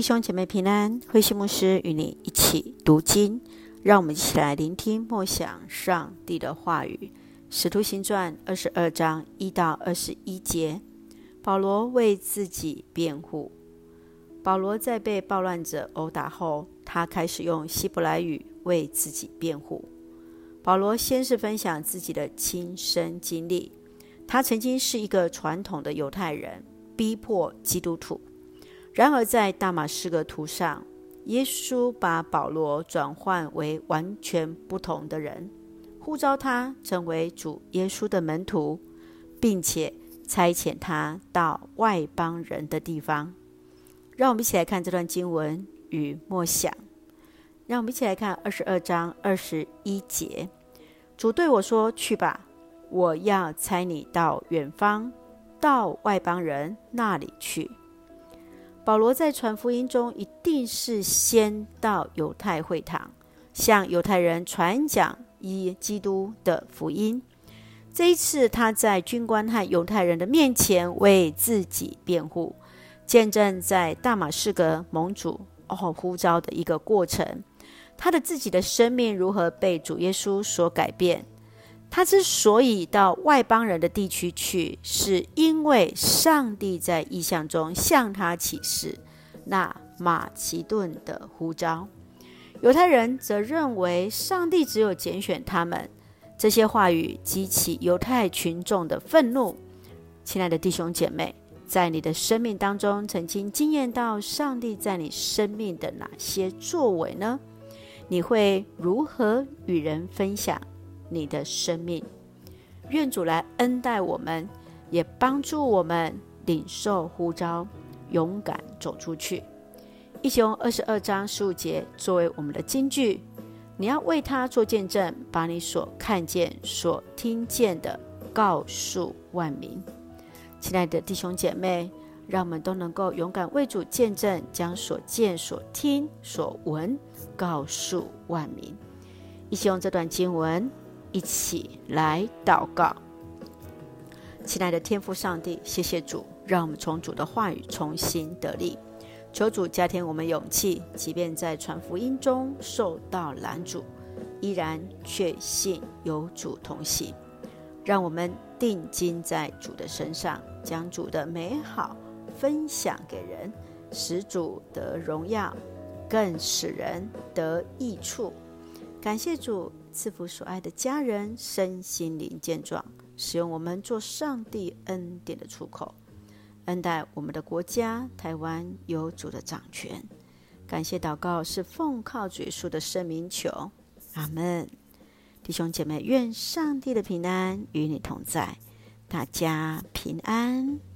弟兄姐妹平安，慧馨牧师与你一起读经，让我们一起来聆听默想上帝的话语。使徒行传二十二章一到二十一节，保罗为自己辩护。保罗在被暴乱者殴打后，他开始用希伯来语为自己辩护。保罗先是分享自己的亲身经历，他曾经是一个传统的犹太人，逼迫基督徒。然而，在大马士革图上，耶稣把保罗转换为完全不同的人，呼召他成为主耶稣的门徒，并且差遣他到外邦人的地方。让我们一起来看这段经文与默想。让我们一起来看二十二章二十一节：主对我说：“去吧，我要差你到远方，到外邦人那里去。”保罗在传福音中，一定是先到犹太会堂，向犹太人传讲以基督的福音。这一次，他在军官和犹太人的面前为自己辩护，见证在大马士革蒙主哦呼召的一个过程，他的自己的生命如何被主耶稣所改变。他之所以到外邦人的地区去，是因为上帝在异象中向他启示那马其顿的呼召。犹太人则认为上帝只有拣选他们。这些话语激起犹太群众的愤怒。亲爱的弟兄姐妹，在你的生命当中，曾经经验到上帝在你生命的哪些作为呢？你会如何与人分享？你的生命，愿主来恩待我们，也帮助我们领受呼召，勇敢走出去。一起用二十二章十五节作为我们的金句，你要为他做见证，把你所看见、所听见的告诉万民。亲爱的弟兄姐妹，让我们都能够勇敢为主见证，将所见、所听、所闻告诉万民。一起用这段经文。一起来祷告，亲爱的天父上帝，谢谢主，让我们从主的话语重新得力。求主加添我们勇气，即便在传福音中受到拦阻，依然确信有主同行。让我们定睛在主的身上，将主的美好分享给人，使主得荣耀，更使人得益处。感谢主赐福所爱的家人身心灵健壮，使用我们做上帝恩典的出口，恩待我们的国家台湾有主的掌权。感谢祷告是奉靠主耶稣的圣名求，阿门。弟兄姐妹，愿上帝的平安与你同在，大家平安。